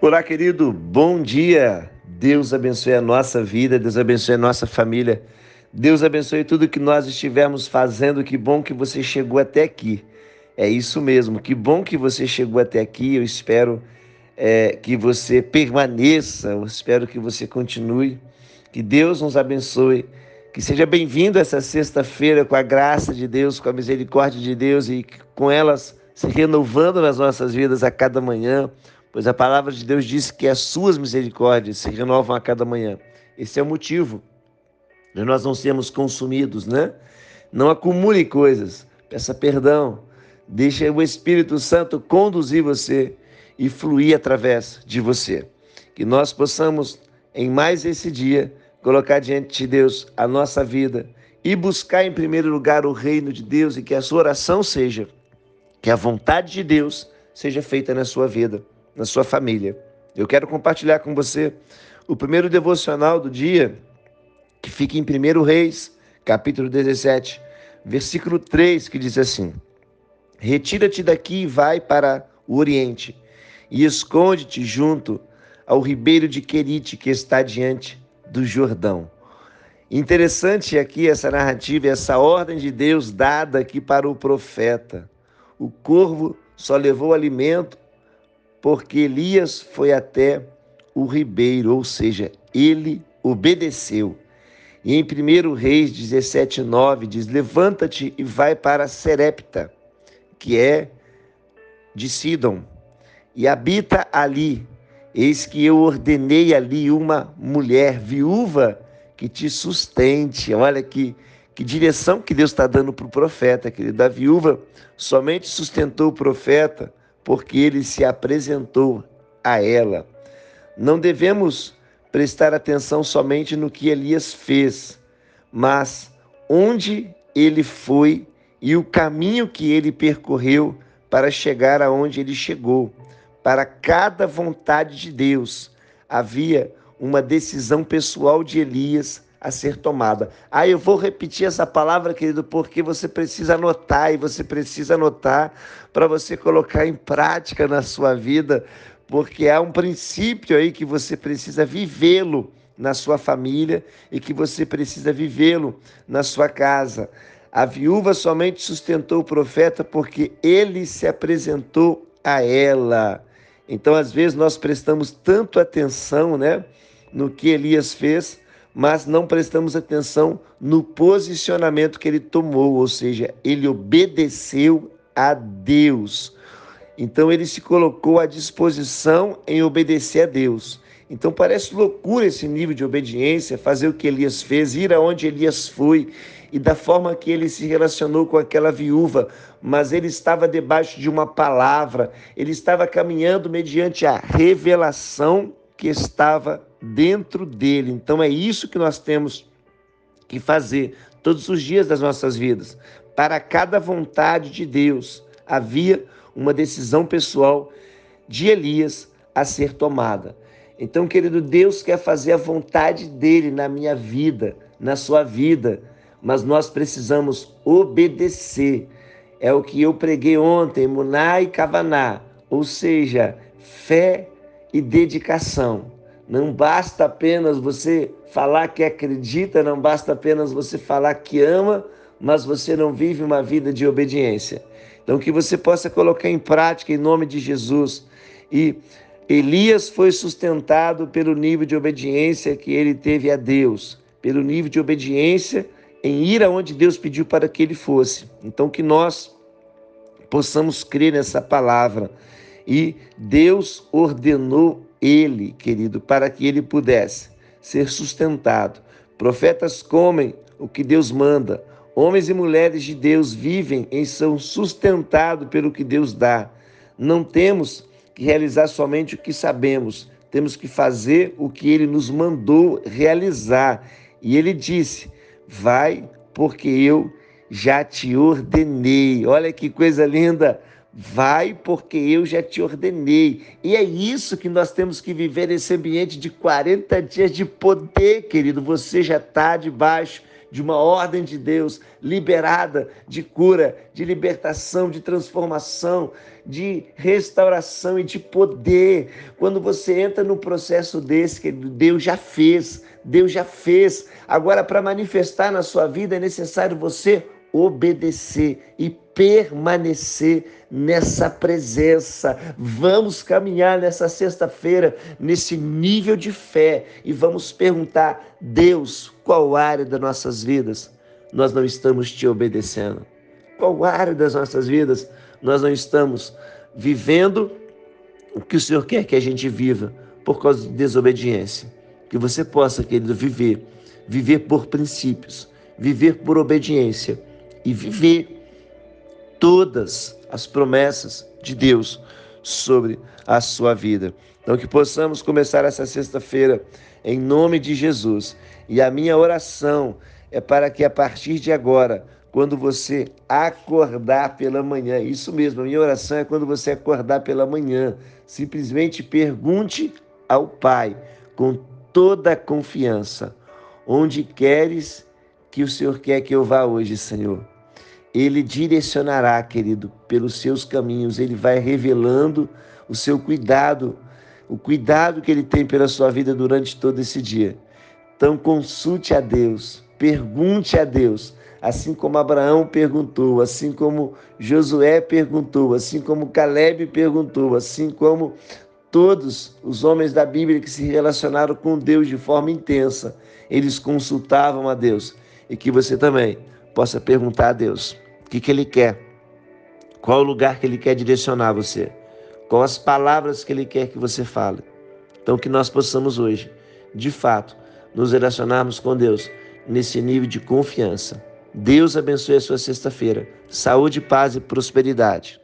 Olá, querido, bom dia. Deus abençoe a nossa vida, Deus abençoe a nossa família. Deus abençoe tudo que nós estivermos fazendo. Que bom que você chegou até aqui. É isso mesmo, que bom que você chegou até aqui. Eu espero é, que você permaneça, eu espero que você continue. Que Deus nos abençoe. Que seja bem-vindo essa sexta-feira com a graça de Deus, com a misericórdia de Deus e com elas se renovando nas nossas vidas a cada manhã pois a palavra de Deus diz que as suas misericórdias se renovam a cada manhã. Esse é o motivo de nós não sermos consumidos, né? Não acumule coisas, peça perdão, deixe o Espírito Santo conduzir você e fluir através de você. Que nós possamos, em mais esse dia, colocar diante de Deus a nossa vida e buscar em primeiro lugar o reino de Deus e que a sua oração seja que a vontade de Deus seja feita na sua vida na sua família. Eu quero compartilhar com você o primeiro devocional do dia, que fica em 1 Reis, capítulo 17, versículo 3, que diz assim: Retira-te daqui e vai para o oriente, e esconde-te junto ao ribeiro de Querite, que está diante do Jordão. Interessante aqui essa narrativa, essa ordem de Deus dada aqui para o profeta. O corvo só levou alimento porque Elias foi até o ribeiro, ou seja, ele obedeceu. E em 1 Reis 17, 9 diz: Levanta-te e vai para Serepta, que é de Sidom, e habita ali. Eis que eu ordenei ali uma mulher viúva que te sustente. Olha que, que direção que Deus está dando para o profeta, querido. A viúva somente sustentou o profeta porque ele se apresentou a ela. Não devemos prestar atenção somente no que Elias fez, mas onde ele foi e o caminho que ele percorreu para chegar aonde ele chegou. Para cada vontade de Deus havia uma decisão pessoal de Elias a ser tomada. Ah, eu vou repetir essa palavra, querido, porque você precisa anotar e você precisa anotar para você colocar em prática na sua vida, porque há um princípio aí que você precisa vivê-lo na sua família e que você precisa vivê-lo na sua casa. A viúva somente sustentou o profeta porque ele se apresentou a ela. Então, às vezes, nós prestamos tanto atenção né, no que Elias fez, mas não prestamos atenção no posicionamento que ele tomou, ou seja, ele obedeceu a Deus. Então ele se colocou à disposição em obedecer a Deus. Então parece loucura esse nível de obediência, fazer o que Elias fez, ir aonde Elias foi e da forma que ele se relacionou com aquela viúva, mas ele estava debaixo de uma palavra, ele estava caminhando mediante a revelação que estava dentro dele. Então é isso que nós temos que fazer todos os dias das nossas vidas. Para cada vontade de Deus havia uma decisão pessoal de Elias a ser tomada. Então, querido, Deus quer fazer a vontade dele na minha vida, na sua vida, mas nós precisamos obedecer. É o que eu preguei ontem, Muná e Kavaná, ou seja, fé e dedicação. Não basta apenas você falar que acredita, não basta apenas você falar que ama, mas você não vive uma vida de obediência. Então, que você possa colocar em prática em nome de Jesus. E Elias foi sustentado pelo nível de obediência que ele teve a Deus, pelo nível de obediência em ir aonde Deus pediu para que ele fosse. Então, que nós possamos crer nessa palavra. E Deus ordenou ele, querido, para que ele pudesse ser sustentado. Profetas comem o que Deus manda. Homens e mulheres de Deus vivem e são sustentados pelo que Deus dá. Não temos que realizar somente o que sabemos, temos que fazer o que ele nos mandou realizar. E ele disse: Vai, porque eu já te ordenei. Olha que coisa linda! Vai porque eu já te ordenei. E é isso que nós temos que viver nesse ambiente de 40 dias de poder, querido. Você já está debaixo de uma ordem de Deus liberada de cura, de libertação, de transformação, de restauração e de poder. Quando você entra no processo desse, querido, Deus já fez, Deus já fez. Agora, para manifestar na sua vida, é necessário você obedecer e permanecer nessa presença. Vamos caminhar nessa sexta-feira nesse nível de fé e vamos perguntar: Deus, qual área das nossas vidas nós não estamos te obedecendo? Qual área das nossas vidas nós não estamos vivendo o que o Senhor quer que a gente viva por causa de desobediência? Que você possa, querido, viver, viver por princípios, viver por obediência e viver todas as promessas de Deus sobre a sua vida. Então, que possamos começar essa sexta-feira em nome de Jesus. E a minha oração é para que a partir de agora, quando você acordar pela manhã, isso mesmo, a minha oração é quando você acordar pela manhã, simplesmente pergunte ao Pai com toda a confiança: onde queres que o Senhor quer que eu vá hoje, Senhor? Ele direcionará, querido, pelos seus caminhos, ele vai revelando o seu cuidado, o cuidado que ele tem pela sua vida durante todo esse dia. Então, consulte a Deus, pergunte a Deus, assim como Abraão perguntou, assim como Josué perguntou, assim como Caleb perguntou, assim como todos os homens da Bíblia que se relacionaram com Deus de forma intensa, eles consultavam a Deus. E que você também possa perguntar a Deus o que, que Ele quer, qual o lugar que Ele quer direcionar você, quais as palavras que Ele quer que você fale. Então, que nós possamos hoje, de fato, nos relacionarmos com Deus nesse nível de confiança. Deus abençoe a sua sexta-feira. Saúde, paz e prosperidade.